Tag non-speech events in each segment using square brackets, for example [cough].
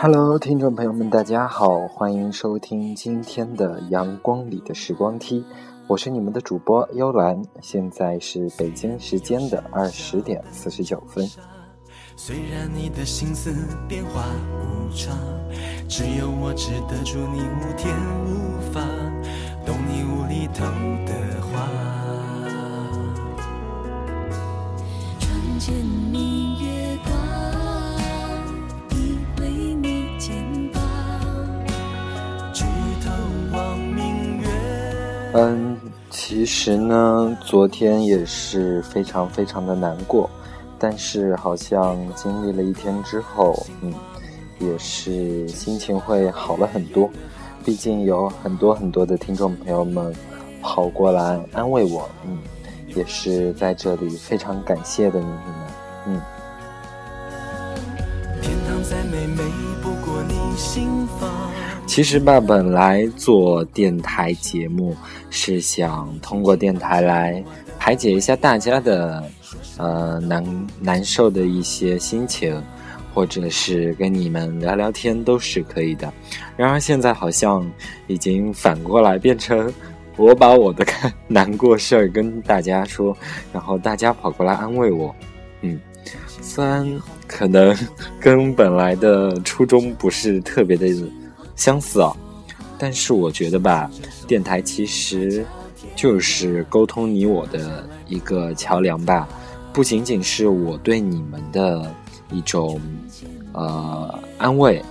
Hello，听众朋友们，大家好，欢迎收听今天的阳光里的时光梯，我是你们的主播幽兰，现在是北京时间的二十点四十九分。虽然你的心思变化无常，只有我只得住你无天无法，懂你无厘头的话。窗前明嗯，其实呢，昨天也是非常非常的难过。但是好像经历了一天之后，嗯，也是心情会好了很多。毕竟有很多很多的听众朋友们跑过来安慰我，嗯，也是在这里非常感谢的你们，嗯天堂再美不过你心房。其实吧，本来做电台节目是想通过电台来排解一下大家的。呃，难难受的一些心情，或者是跟你们聊聊天都是可以的。然而现在好像已经反过来变成我把我的 [laughs] 难过事儿跟大家说，然后大家跑过来安慰我。嗯，虽然可能跟本来的初衷不是特别的相似啊，但是我觉得吧，电台其实就是沟通你我的一个桥梁吧。不仅仅是我对你们的一种呃安慰，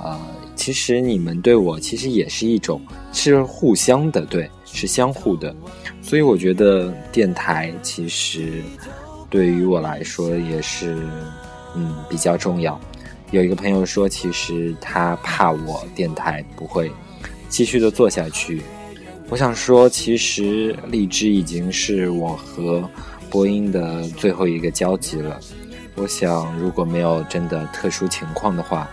呃，其实你们对我其实也是一种是互相的，对，是相互的。所以我觉得电台其实对于我来说也是嗯比较重要。有一个朋友说，其实他怕我电台不会继续的做下去。我想说，其实荔枝已经是我和。播音的最后一个交集了，我想如果没有真的特殊情况的话，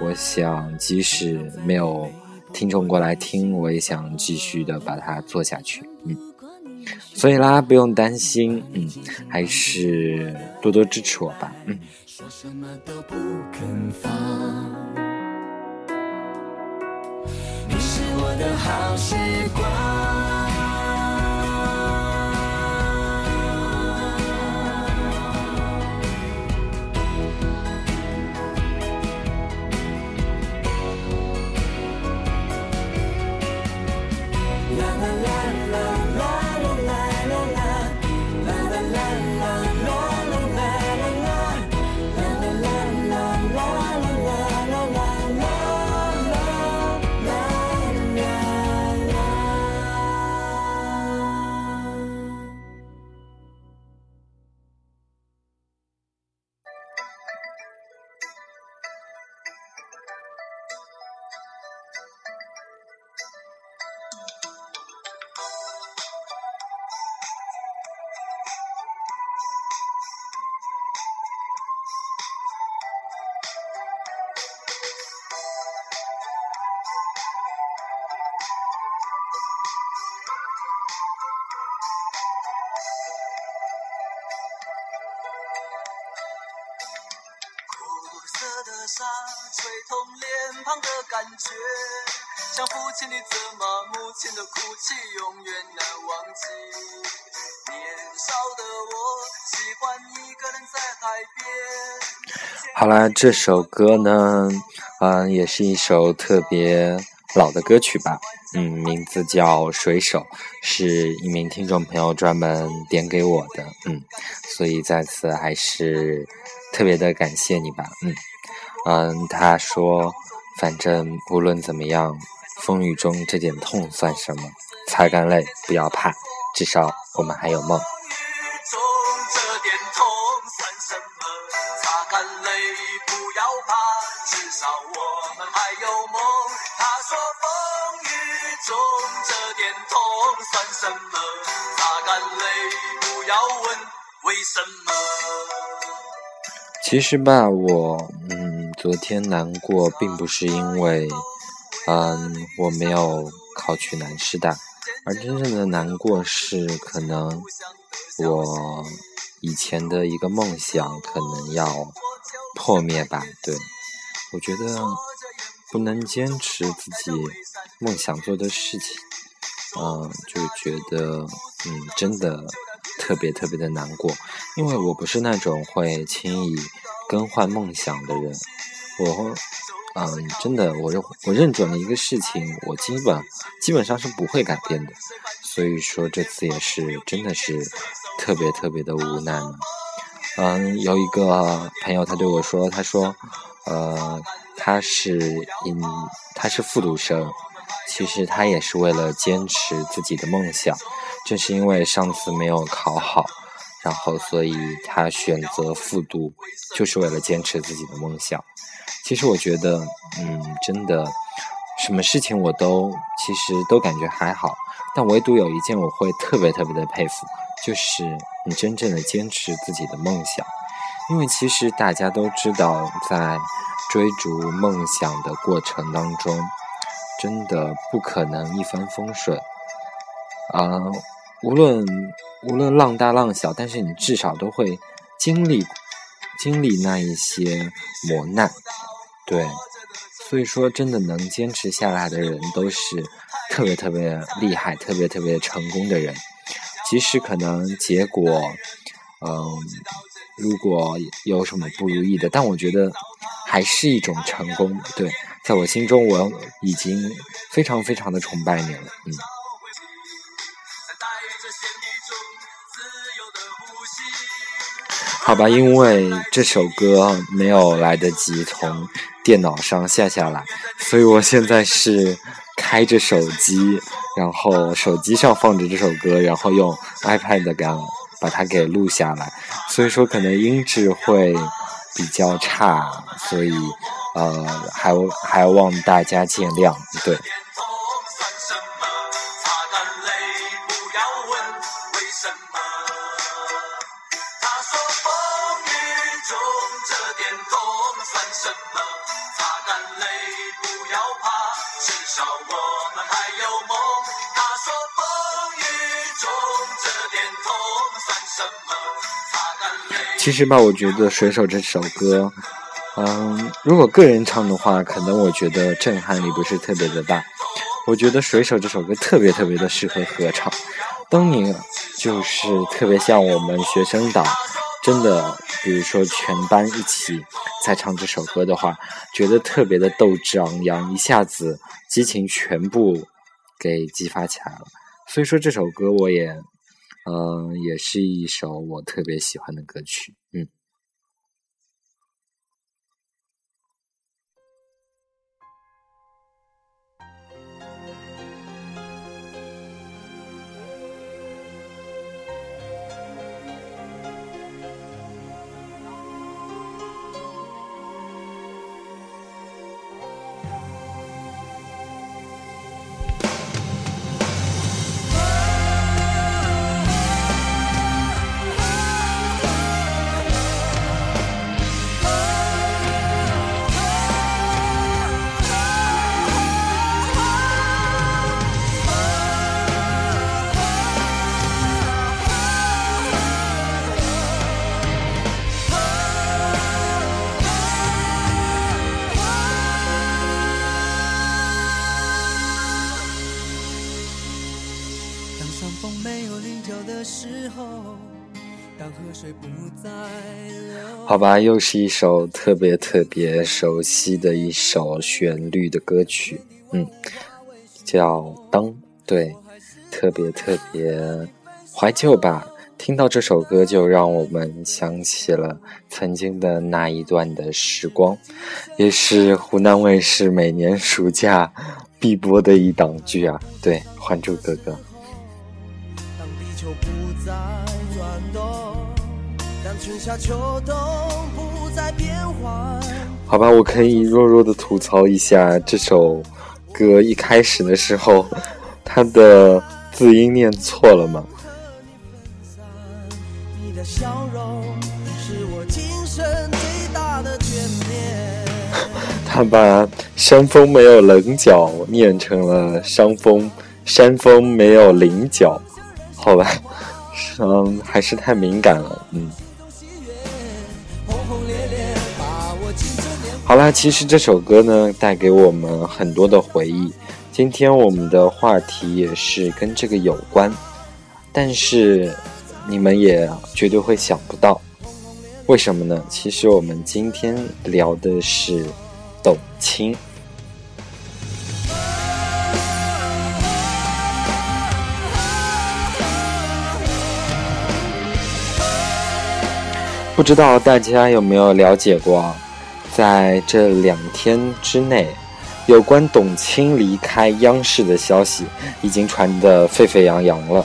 我想即使没有听众过来听，我也想继续的把它做下去。嗯，所以啦，不用担心，嗯，还是多多支持我吧。嗯。说什么都不肯放。你是我的好时光。的沙吹痛脸庞的感觉，像父亲的责骂，母亲的哭泣，永远难忘记。年少的我，喜欢一个人在海边。好了，这首歌呢，嗯，也是一首特别老的歌曲吧，嗯，名字叫《水手》，是一名听众朋友专门点给我的，嗯，所以在此还是特别的感谢你吧，嗯。嗯，他说，反正无论怎么样，风雨中这点痛算什么？擦干泪，不要怕，至少我们还有梦。什么？擦干泪，不要问为什么其实吧，我嗯。昨天难过，并不是因为，嗯，我没有考取南师大，而真正的难过是，可能我以前的一个梦想可能要破灭吧。对，我觉得不能坚持自己梦想做的事情，嗯，就觉得嗯，真的特别特别的难过，因为我不是那种会轻易更换梦想的人，我。嗯，真的，我认我认准了一个事情，我基本基本上是不会改变的，所以说这次也是真的是特别特别的无奈呢。嗯，有一个朋友他对我说，他说，呃，他是嗯他是复读生，其实他也是为了坚持自己的梦想，正是因为上次没有考好，然后所以他选择复读，就是为了坚持自己的梦想。其实我觉得，嗯，真的，什么事情我都其实都感觉还好，但唯独有一件我会特别特别的佩服，就是你真正的坚持自己的梦想。因为其实大家都知道，在追逐梦想的过程当中，真的不可能一帆风顺。啊，无论无论浪大浪小，但是你至少都会经历经历那一些磨难。对，所以说，真的能坚持下来的人，都是特别特别厉害、特别特别成功的人。即使可能结果，嗯，如果有什么不如意的，但我觉得还是一种成功。对，在我心中，我已经非常非常的崇拜你了。嗯。好吧，因为这首歌没有来得及从电脑上下下来，所以我现在是开着手机，然后手机上放着这首歌，然后用 iPad 给把它给录下来，所以说可能音质会比较差，所以呃还还望大家见谅，对。其实吧，我觉得《水手》这首歌，嗯，如果个人唱的话，可能我觉得震撼力不是特别的大。我觉得《水手》这首歌特别特别的适合合唱。当你就是特别像我们学生党，真的，比如说全班一起在唱这首歌的话，觉得特别的斗志昂扬，一下子激情全部给激发起来了。所以说这首歌我也。嗯，也是一首我特别喜欢的歌曲，嗯。时候，当河水不再流好吧，又是一首特别特别熟悉的一首旋律的歌曲，嗯，叫《灯》，对，特别特别怀旧吧。听到这首歌，就让我们想起了曾经的那一段的时光，也是湖南卫视每年暑假必播的一档剧啊。对，《还珠格格》。好吧，我可以弱弱的吐槽一下这首歌一开始的时候，它的字音念错了吗？他把山峰没有棱角念成了山峰，山峰没有棱角，好吧。嗯，还是太敏感了，嗯。好啦，其实这首歌呢，带给我们很多的回忆。今天我们的话题也是跟这个有关，但是你们也绝对会想不到，为什么呢？其实我们今天聊的是董卿。不知道大家有没有了解过，在这两天之内，有关董卿离开央视的消息已经传得沸沸扬扬了。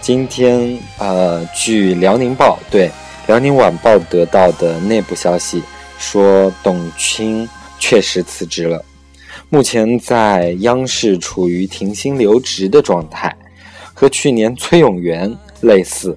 今天，呃，据辽宁报对辽宁晚报得到的内部消息说，董卿确实辞职了，目前在央视处于停薪留职的状态，和去年崔永元类似。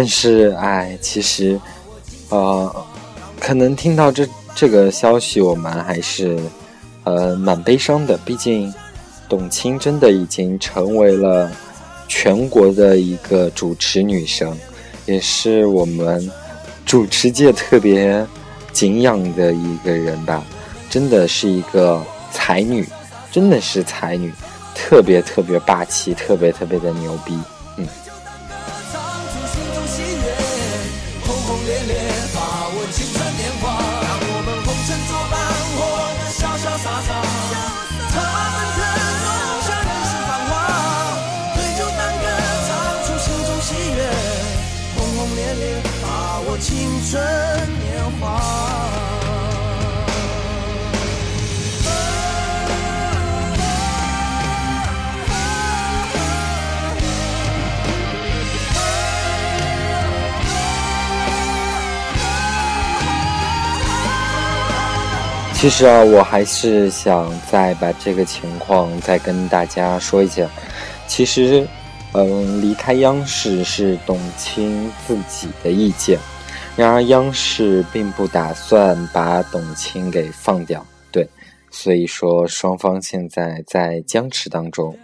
但是，哎，其实，呃，可能听到这这个消息，我们还是，呃，蛮悲伤的。毕竟，董卿真的已经成为了全国的一个主持女神，也是我们主持界特别敬仰的一个人吧。真的是一个才女，真的是才女，特别特别霸气，特别特别的牛逼。其实啊，我还是想再把这个情况再跟大家说一下。其实，嗯，离开央视是董卿自己的意见，然而央视并不打算把董卿给放掉。对，所以说双方现在在僵持当中。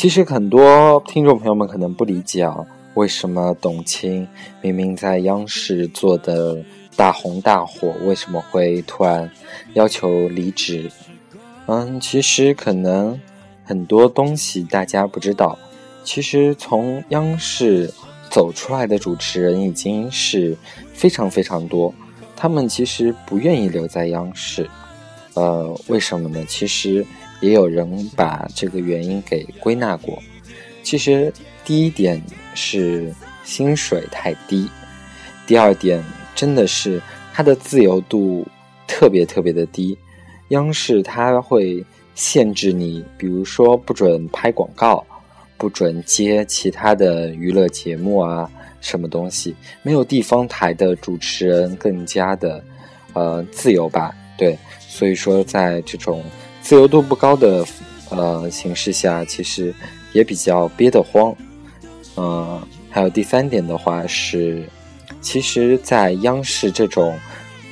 其实很多听众朋友们可能不理解啊，为什么董卿明明在央视做的大红大火，为什么会突然要求离职？嗯，其实可能很多东西大家不知道。其实从央视走出来的主持人已经是非常非常多，他们其实不愿意留在央视。呃，为什么呢？其实。也有人把这个原因给归纳过。其实，第一点是薪水太低，第二点真的是它的自由度特别特别的低。央视它会限制你，比如说不准拍广告，不准接其他的娱乐节目啊，什么东西。没有地方台的主持人更加的呃自由吧？对，所以说在这种。自由度不高的呃形势下，其实也比较憋得慌。嗯，还有第三点的话是，其实，在央视这种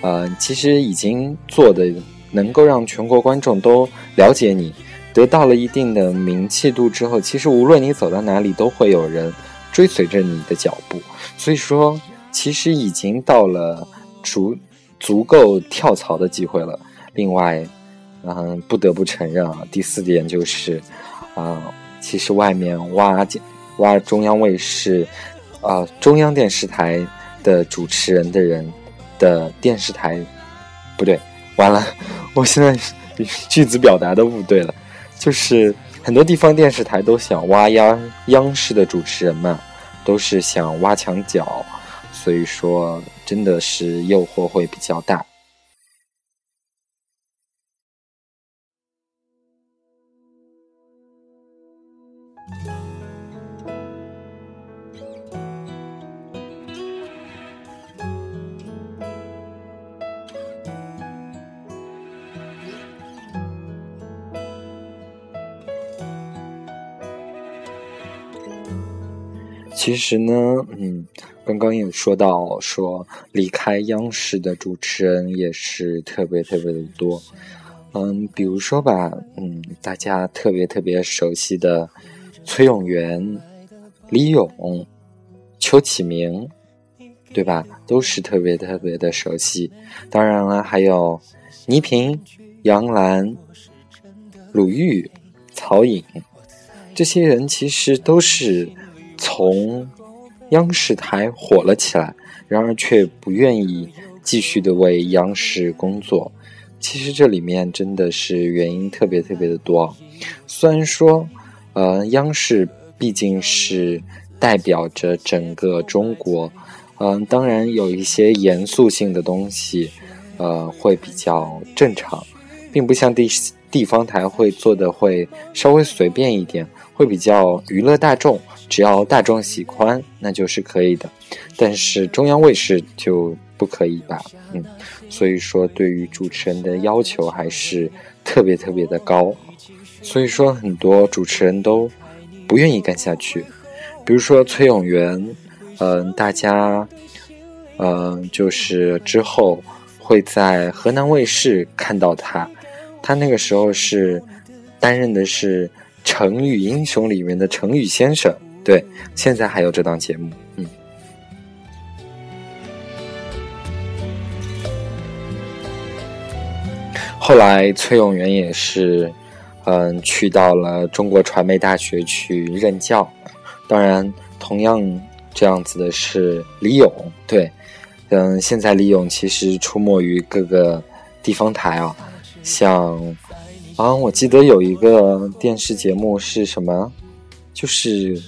呃，其实已经做的能够让全国观众都了解你，得到了一定的名气度之后，其实无论你走到哪里，都会有人追随着你的脚步。所以说，其实已经到了足足够跳槽的机会了。另外。嗯，不得不承认啊。第四点就是，啊，其实外面挖挖中央卫视，啊，中央电视台的主持人的人的电视台不对，完了，我现在句子表达都不对了，就是很多地方电视台都想挖央央视的主持人嘛，都是想挖墙脚，所以说真的是诱惑会比较大。其实呢，嗯，刚刚也说到，说离开央视的主持人也是特别特别的多，嗯，比如说吧，嗯，大家特别特别熟悉的崔永元、李咏、邱启明，对吧？都是特别特别的熟悉。当然了，还有倪萍、杨澜、鲁豫、曹颖，这些人其实都是。从央视台火了起来，然而却不愿意继续的为央视工作。其实这里面真的是原因特别特别的多。虽然说，呃，央视毕竟是代表着整个中国，嗯，当然有一些严肃性的东西，呃，会比较正常，并不像地地方台会做的会稍微随便一点，会比较娱乐大众。只要大众喜欢，那就是可以的。但是中央卫视就不可以吧？嗯，所以说对于主持人的要求还是特别特别的高。所以说很多主持人都不愿意干下去。比如说崔永元，嗯，大家，嗯，就是之后会在河南卫视看到他。他那个时候是担任的是《成语英雄》里面的成语先生。对，现在还有这档节目，嗯。后来崔永元也是，嗯，去到了中国传媒大学去任教。当然，同样这样子的是李咏，对，嗯，现在李咏其实出没于各个地方台啊，像啊，我记得有一个电视节目是什么，就是。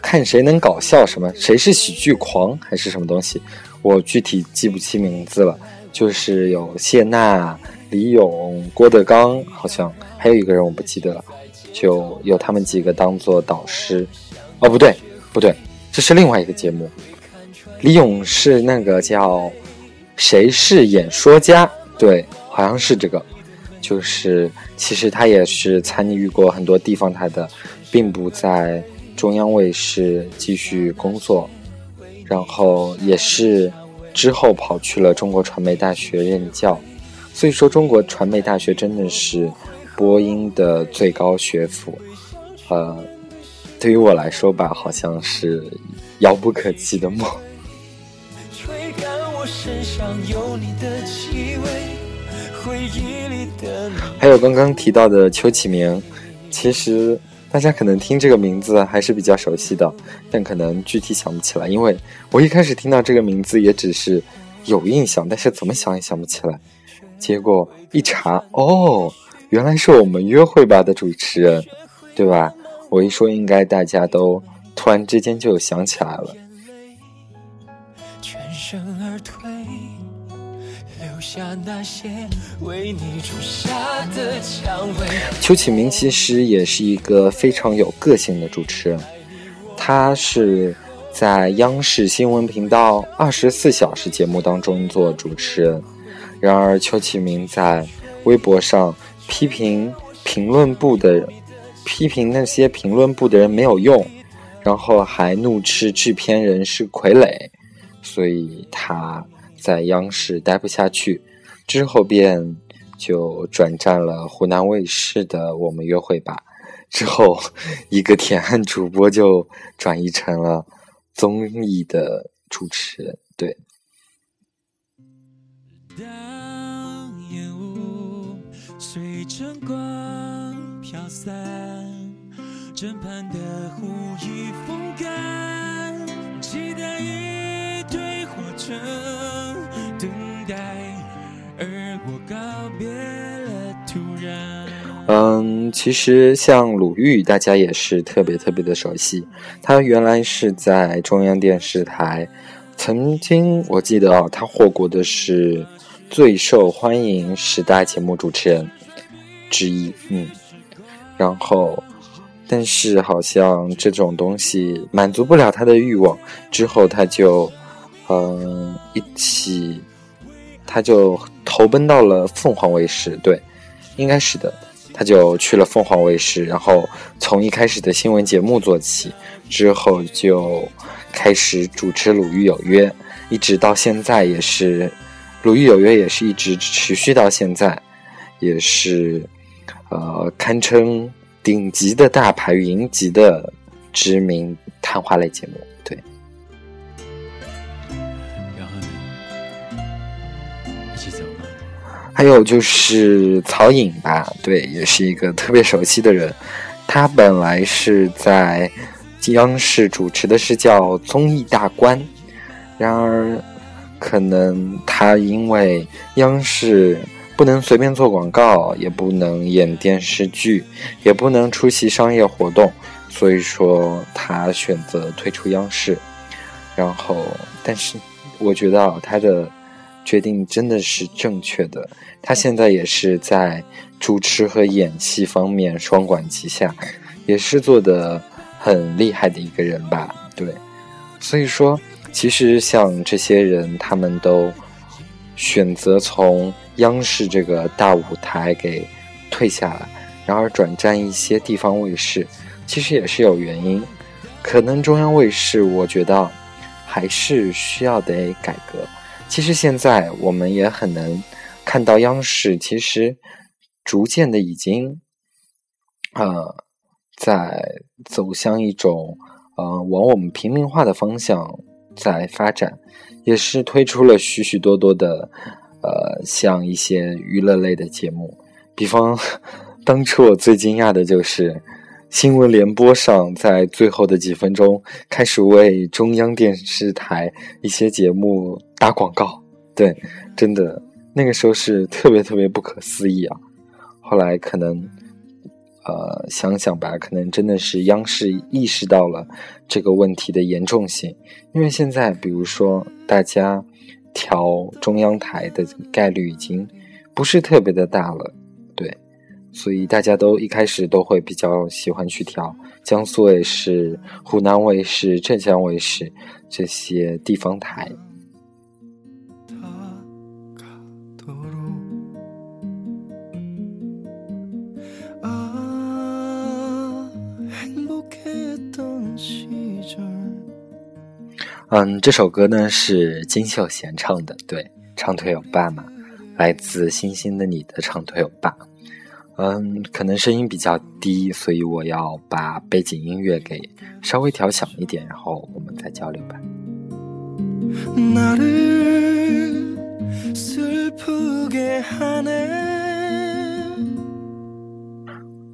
看谁能搞笑什么？谁是喜剧狂还是什么东西？我具体记不清名字了。就是有谢娜、李咏、郭德纲，好像还有一个人我不记得了。就有他们几个当做导师。哦，不对，不对，这是另外一个节目。李咏是那个叫《谁是演说家》，对，好像是这个。就是其实他也是参与过很多地方台的，并不在。中央卫视继续工作，然后也是之后跑去了中国传媒大学任教。所以说，中国传媒大学真的是播音的最高学府。呃，对于我来说吧，好像是遥不可及的梦。吹干我身上有你的气味还有刚刚提到的邱启明，其实。大家可能听这个名字还是比较熟悉的，但可能具体想不起来，因为我一开始听到这个名字也只是有印象，但是怎么想也想不起来。结果一查，哦，原来是我们约会吧的主持人，对吧？我一说，应该大家都突然之间就想起来了。全身而退。邱启明其实也是一个非常有个性的主持人，他是在央视新闻频道二十四小时节目当中做主持人。然而，邱启明在微博上批评评论部的批评那些评论部的人没有用，然后还怒斥制片人是傀儡，所以他。在央视待不下去，之后便就转战了湖南卫视的《我们约会吧》，之后 [laughs] 一个铁汉主播就转移成了综艺的主持人。对。当烟雾随晨光飘散，枕畔的湖已风干，期待一对火车。嗯，其实像鲁豫，大家也是特别特别的熟悉。他原来是在中央电视台，曾经我记得啊，他获过的是最受欢迎十大节目主持人之一。嗯，然后，但是好像这种东西满足不了他的欲望，之后他就嗯一起。他就投奔到了凤凰卫视。对，应该是的。他就去了凤凰卫视，然后从一开始的新闻节目做起，之后就开始主持《鲁豫有约》，一直到现在也是《鲁豫有约》也是一直持续到现在，也是呃堪称顶级的大牌云集的知名谈话类节目。还有就是曹颖吧，对，也是一个特别熟悉的人。他本来是在央视主持的是叫综艺大观，然而可能他因为央视不能随便做广告，也不能演电视剧，也不能出席商业活动，所以说他选择退出央视。然后，但是我觉得啊，他的。决定真的是正确的。他现在也是在主持和演戏方面双管齐下，也是做的很厉害的一个人吧？对。所以说，其实像这些人，他们都选择从央视这个大舞台给退下来，然而转战一些地方卫视，其实也是有原因。可能中央卫视，我觉得还是需要得改革。其实现在我们也很能看到，央视其实逐渐的已经，呃，在走向一种呃往我们平民化的方向在发展，也是推出了许许多多的呃像一些娱乐类的节目，比方 [laughs] 当初我最惊讶的就是新闻联播上在最后的几分钟开始为中央电视台一些节目。打广告，对，真的那个时候是特别特别不可思议啊。后来可能，呃，想想吧，可能真的是央视意识到了这个问题的严重性。因为现在，比如说大家调中央台的概率已经不是特别的大了，所以大家都一开始都会比较喜欢去调江苏卫视、湖南卫视、浙江卫视这些地方台。嗯，这首歌呢是金秀贤唱的，对，长腿欧巴嘛，来自星星的你的长腿欧巴。嗯，可能声音比较低，所以我要把背景音乐给稍微调小一点，然后我们再交流吧。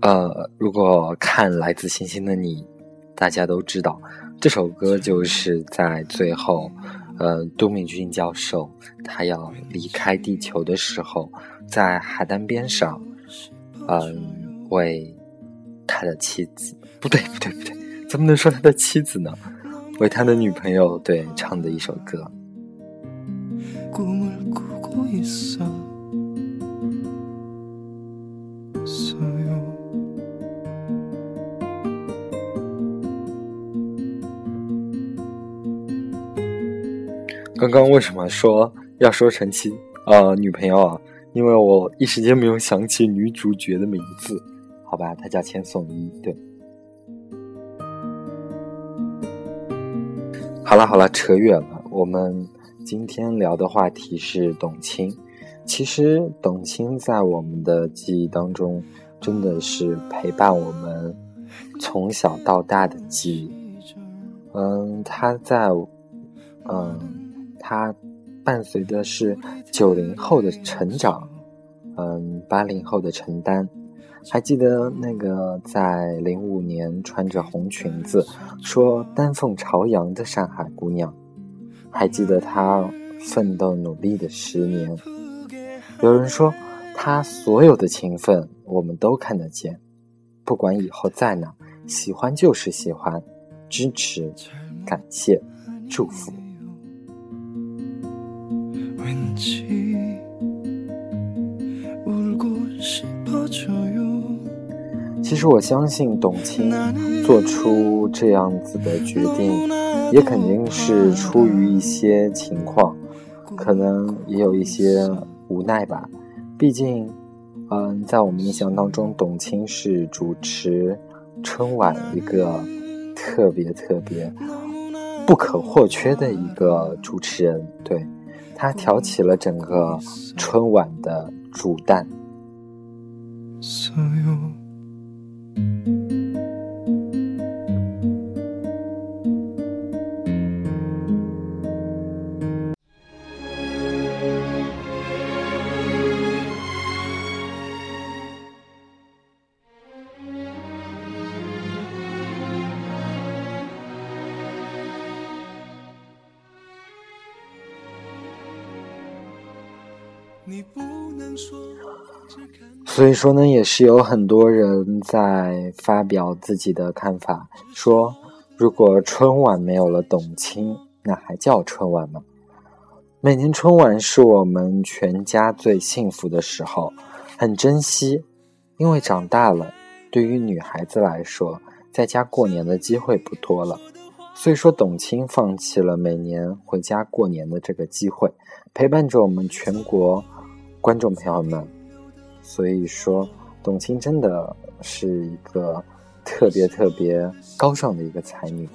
呃，如果看来自星星的你，大家都知道。这首歌就是在最后，呃，都敏俊教授他要离开地球的时候，在海滩边上，嗯，为他的妻子，不对，不对，不对，怎么能说他的妻子呢？为他的女朋友对唱的一首歌。刚刚为什么说要说成妻啊女朋友啊？因为我一时间没有想起女主角的名字，好吧，她叫千颂伊。对，好了好了，扯远了。我们今天聊的话题是董卿。其实董卿在我们的记忆当中，真的是陪伴我们从小到大的记忆。嗯，她在，嗯。她伴随的是九零后的成长，嗯，八零后的承担。还记得那个在零五年穿着红裙子说“丹凤朝阳”的上海姑娘，还记得她奋斗努力的十年。有人说，她所有的勤奋我们都看得见，不管以后在哪，喜欢就是喜欢，支持，感谢，祝福。其实我相信董卿做出这样子的决定，也肯定是出于一些情况，可能也有一些无奈吧。毕竟，嗯，在我们印象当中，董卿是主持春晚一个特别特别不可或缺的一个主持人，对，他挑起了整个春晚的主旦。所以说呢，也是有很多人在发表自己的看法，说如果春晚没有了董卿，那还叫春晚吗？每年春晚是我们全家最幸福的时候，很珍惜，因为长大了，对于女孩子来说，在家过年的机会不多了。所以说，董卿放弃了每年回家过年的这个机会，陪伴着我们全国。观众朋友们，所以说，董卿真的是一个特别特别高尚的一个才女。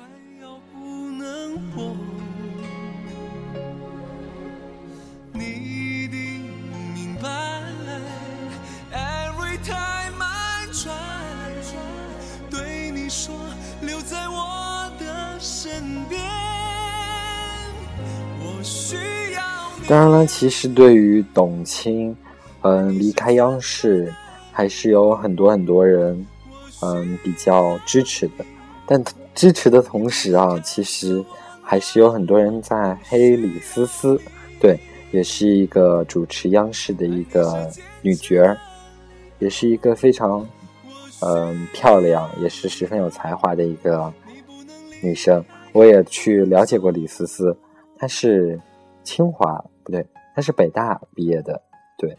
当然了，其实对于董卿，嗯，离开央视，还是有很多很多人，嗯，比较支持的。但支持的同时啊，其实还是有很多人在黑李思思。对，也是一个主持央视的一个女角儿，也是一个非常，嗯，漂亮，也是十分有才华的一个女生。我也去了解过李思思，她是清华。对，他是北大毕业的，对，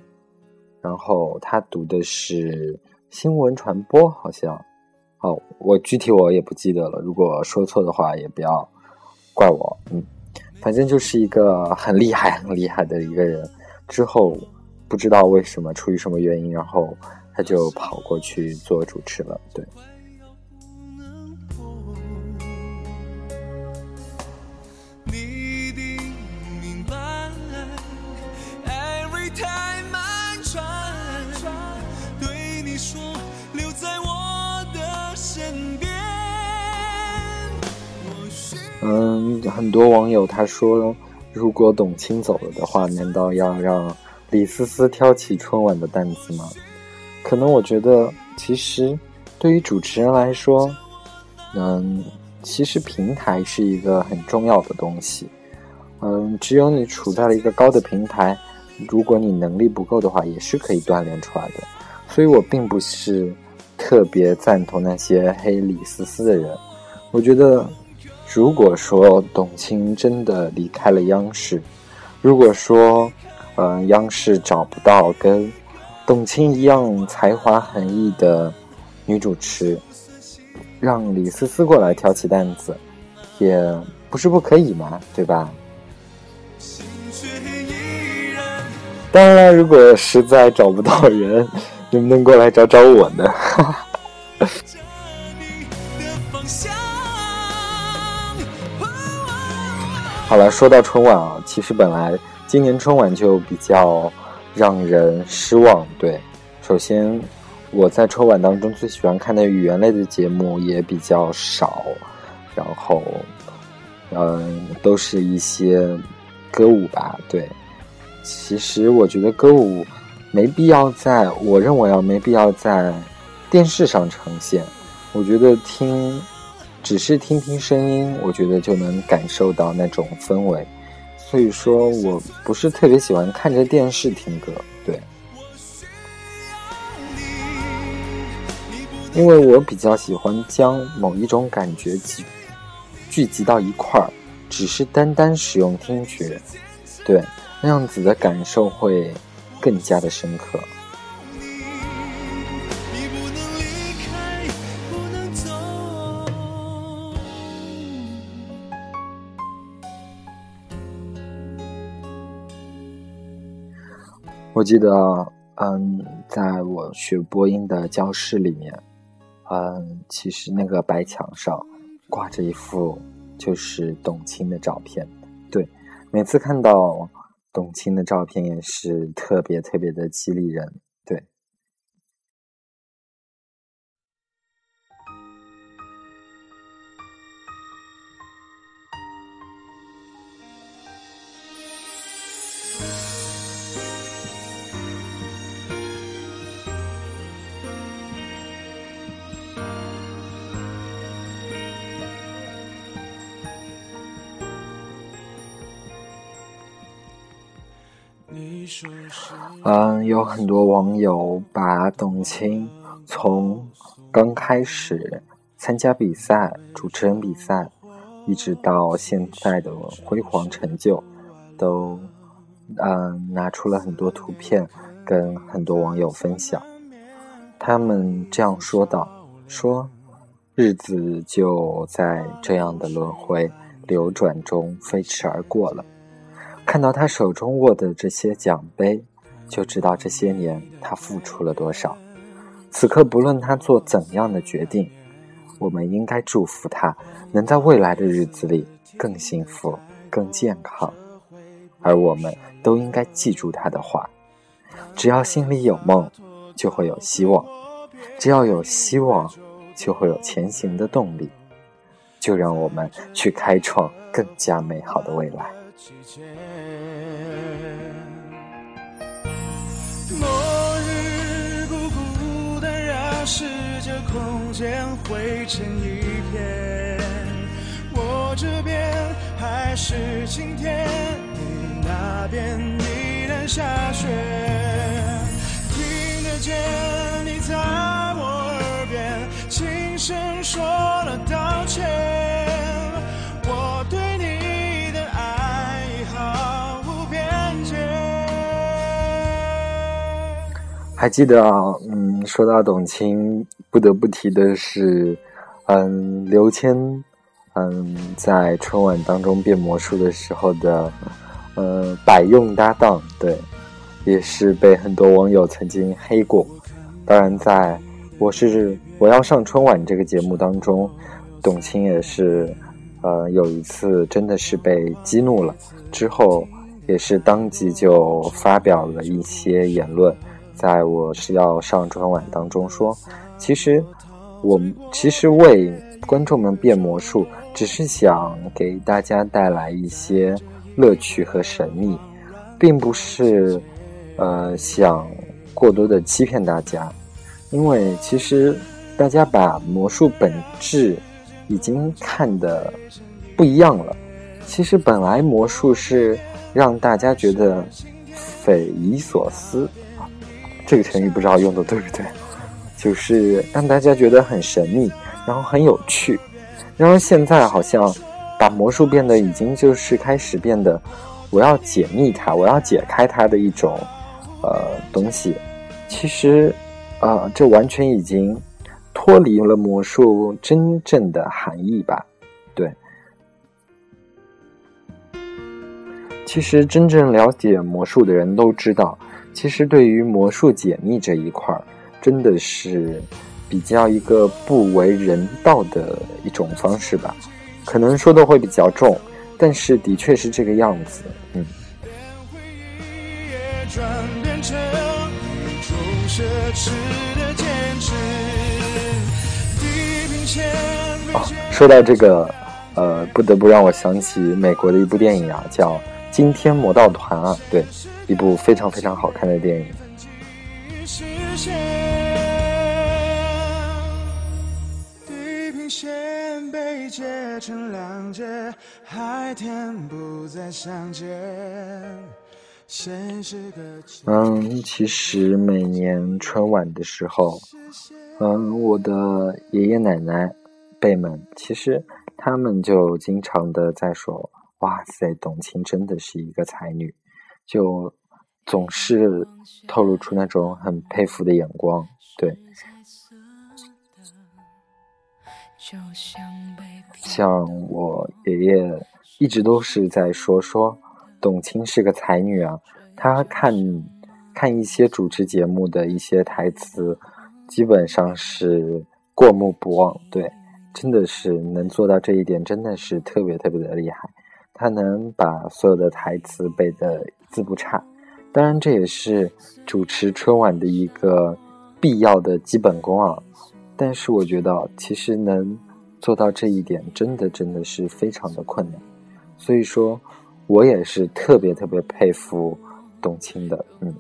然后他读的是新闻传播，好像，哦，我具体我也不记得了，如果说错的话也不要怪我，嗯，反正就是一个很厉害、很厉害的一个人。之后不知道为什么，出于什么原因，然后他就跑过去做主持了，对。嗯，很多网友他说，如果董卿走了的话，难道要让李思思挑起春晚的担子吗？可能我觉得，其实对于主持人来说，嗯，其实平台是一个很重要的东西。嗯，只有你处在了一个高的平台，如果你能力不够的话，也是可以锻炼出来的。所以我并不是特别赞同那些黑李思思的人，我觉得。如果说董卿真的离开了央视，如果说，嗯，央视找不到跟董卿一样才华横溢的女主持，让李思思过来挑起担子，也不是不可以嘛，对吧？当然了，如果实在找不到人，[laughs] 能不能过来找找我呢？哈 [laughs] 哈好了，说到春晚啊，其实本来今年春晚就比较让人失望。对，首先我在春晚当中最喜欢看的语言类的节目也比较少，然后嗯，都是一些歌舞吧。对，其实我觉得歌舞没必要在，我认为啊，没必要在电视上呈现。我觉得听。只是听听声音，我觉得就能感受到那种氛围，所以说我不是特别喜欢看着电视听歌，对。因为我比较喜欢将某一种感觉集聚集到一块儿，只是单单使用听觉，对，那样子的感受会更加的深刻。我记得，嗯，在我学播音的教室里面，嗯，其实那个白墙上挂着一幅就是董卿的照片。对，每次看到董卿的照片也是特别特别的激励人。嗯，有很多网友把董卿从刚开始参加比赛、主持人比赛，一直到现在的辉煌成就，都嗯拿出了很多图片跟很多网友分享。他们这样说道：“说日子就在这样的轮回流转中飞驰而过了。”看到他手中握的这些奖杯，就知道这些年他付出了多少。此刻，不论他做怎样的决定，我们应该祝福他能在未来的日子里更幸福、更健康。而我们都应该记住他的话：只要心里有梦，就会有希望；只要有希望，就会有前行的动力。就让我们去开创更加美好的未来。空间灰成一片。我这边还是晴天，你那边依然下雪。听得见你在我耳边轻声说了道歉。还记得，嗯，说到董卿，不得不提的是，嗯，刘谦，嗯，在春晚当中变魔术的时候的，呃，百用搭档，对，也是被很多网友曾经黑过。当然，在我是我要上春晚这个节目当中，董卿也是，呃，有一次真的是被激怒了，之后也是当即就发表了一些言论。在我是要上春晚当中说，其实我其实为观众们变魔术，只是想给大家带来一些乐趣和神秘，并不是呃想过多的欺骗大家，因为其实大家把魔术本质已经看得不一样了。其实本来魔术是让大家觉得匪夷所思。这个成语不知道用的对不对，就是让大家觉得很神秘，然后很有趣。然而现在好像把魔术变得已经就是开始变得，我要解密它，我要解开它的一种呃东西。其实啊，这完全已经脱离了魔术真正的含义吧？对。其实真正了解魔术的人都知道。其实，对于魔术解密这一块儿，真的是比较一个不为人道的一种方式吧。可能说的会比较重，但是的确是这个样子。嗯。哦，说到这个，呃，不得不让我想起美国的一部电影啊，叫《惊天魔盗团》啊，对。一部非常非常好看的电影。嗯，其实每年春晚的时候，嗯，我的爷爷奶奶辈们，其实他们就经常的在说：“哇塞，董卿真的是一个才女。”就总是透露出那种很佩服的眼光。对，像我爷爷一直都是在说说董卿是个才女啊。他看看一些主持节目的一些台词，基本上是过目不忘。对，真的是能做到这一点，真的是特别特别的厉害。他能把所有的台词背得一字不差，当然这也是主持春晚的一个必要的基本功啊。但是我觉得，其实能做到这一点，真的真的是非常的困难。所以说，我也是特别特别佩服。董卿的，嗯。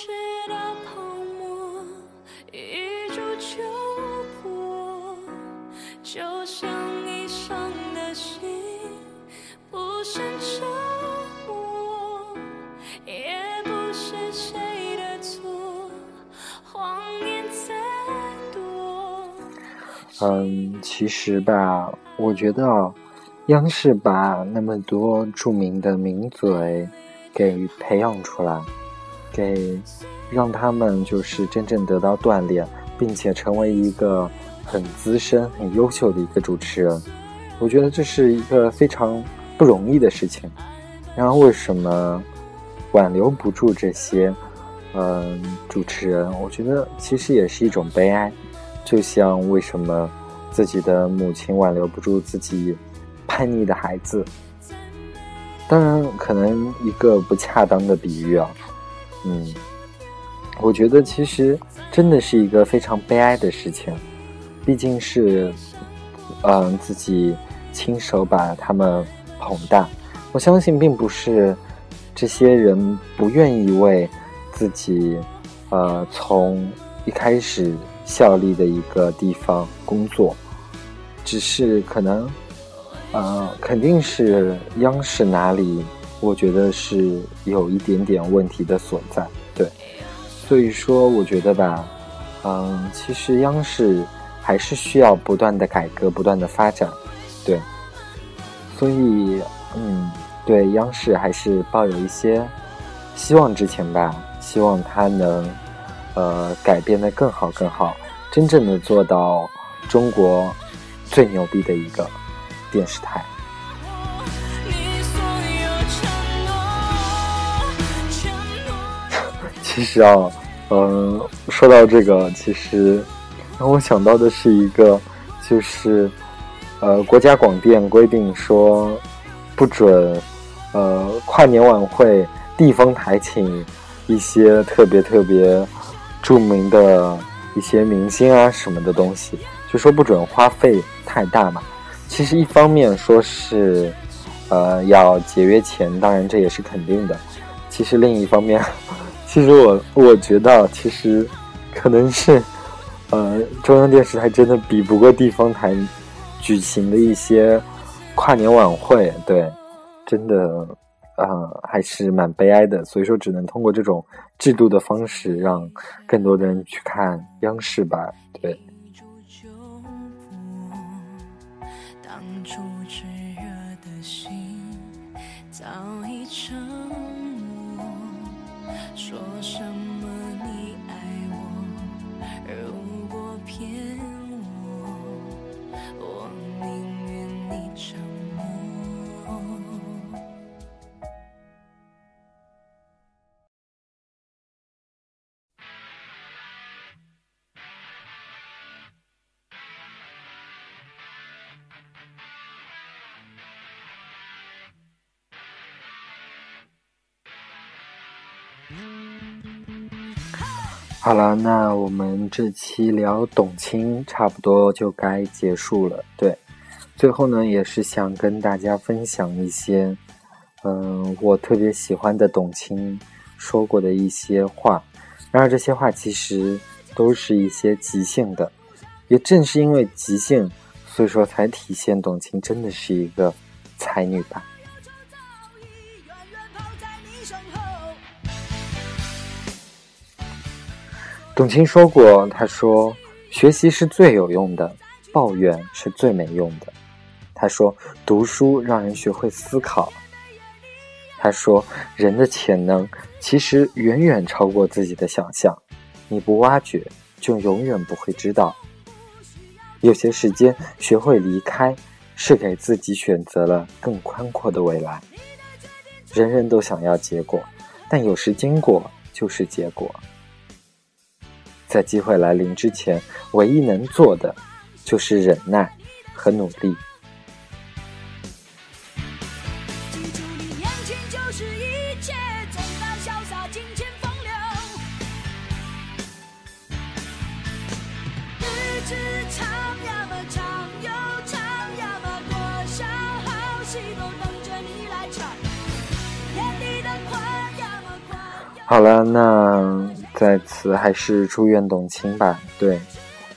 该知道泡沫一触就破，就像一伤的心，不剩沉默，也不是谁的错。嗯，其实吧，我觉得央视把那么多著名的名嘴给培养出来，给让他们就是真正得到锻炼，并且成为一个很资深、很优秀的一个主持人，我觉得这是一个非常不容易的事情。然后为什么挽留不住这些？嗯，主持人，我觉得其实也是一种悲哀，就像为什么自己的母亲挽留不住自己叛逆的孩子。当然，可能一个不恰当的比喻啊，嗯，我觉得其实真的是一个非常悲哀的事情，毕竟是嗯自己亲手把他们捧大。我相信，并不是这些人不愿意为。自己，呃，从一开始效力的一个地方工作，只是可能，呃，肯定是央视哪里，我觉得是有一点点问题的所在，对。所以说，我觉得吧，嗯，其实央视还是需要不断的改革、不断的发展，对。所以，嗯，对央视还是抱有一些希望之情吧。希望他能，呃，改变的更好更好，真正的做到中国最牛逼的一个电视台。其实啊，嗯，说到这个，其实让我想到的是一个，就是呃，国家广电规定说不准，呃，跨年晚会地方台请。一些特别特别著名的一些明星啊什么的东西，就说不准花费太大嘛。其实一方面说是，呃，要节约钱，当然这也是肯定的。其实另一方面，其实我我觉得，其实可能是，呃，中央电视台真的比不过地方台举行的一些跨年晚会，对，真的。呃，还是蛮悲哀的，所以说只能通过这种制度的方式，让更多的人去看央视吧。对。好了，那我们这期聊董卿差不多就该结束了。对，最后呢，也是想跟大家分享一些，嗯，我特别喜欢的董卿说过的一些话。然而这些话其实都是一些即兴的，也正是因为即兴，所以说才体现董卿真的是一个才女吧。董卿说过：“他说，学习是最有用的，抱怨是最没用的。”他说：“读书让人学会思考。”他说：“人的潜能其实远远超过自己的想象，你不挖掘，就永远不会知道。有些时间学会离开，是给自己选择了更宽阔的未来。人人都想要结果，但有时经过就是结果。”在机会来临之前，唯一能做的就是忍耐和努力。好了，那。在此还是祝愿董卿吧，对，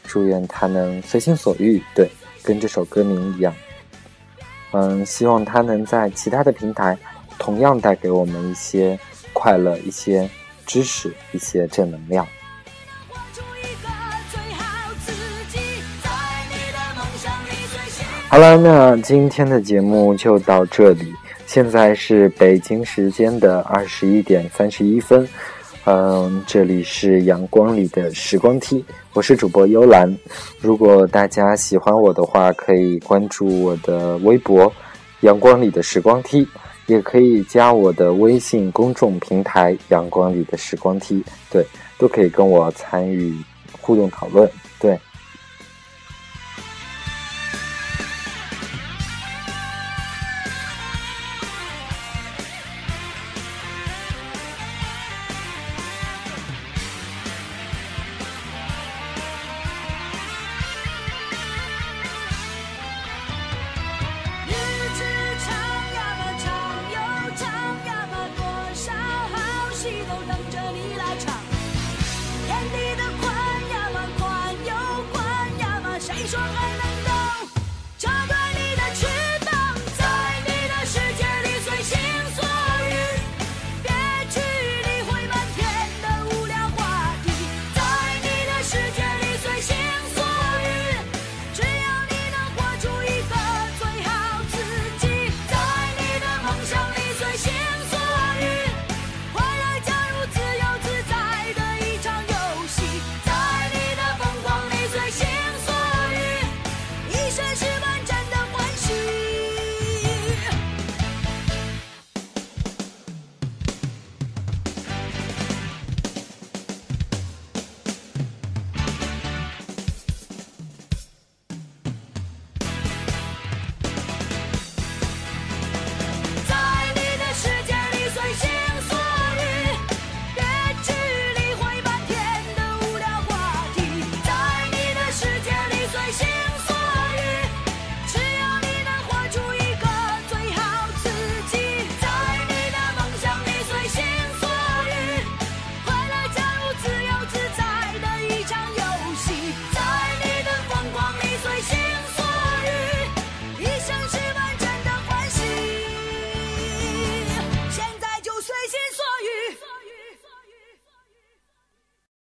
祝愿她能随心所欲，对，跟这首歌名一样，嗯，希望她能在其他的平台同样带给我们一些快乐、一些知识、一些正能量。好了，那今天的节目就到这里，现在是北京时间的二十一点三十一分。嗯，这里是阳光里的时光梯，我是主播幽兰。如果大家喜欢我的话，可以关注我的微博“阳光里的时光梯”，也可以加我的微信公众平台“阳光里的时光梯”，对，都可以跟我参与互动讨论，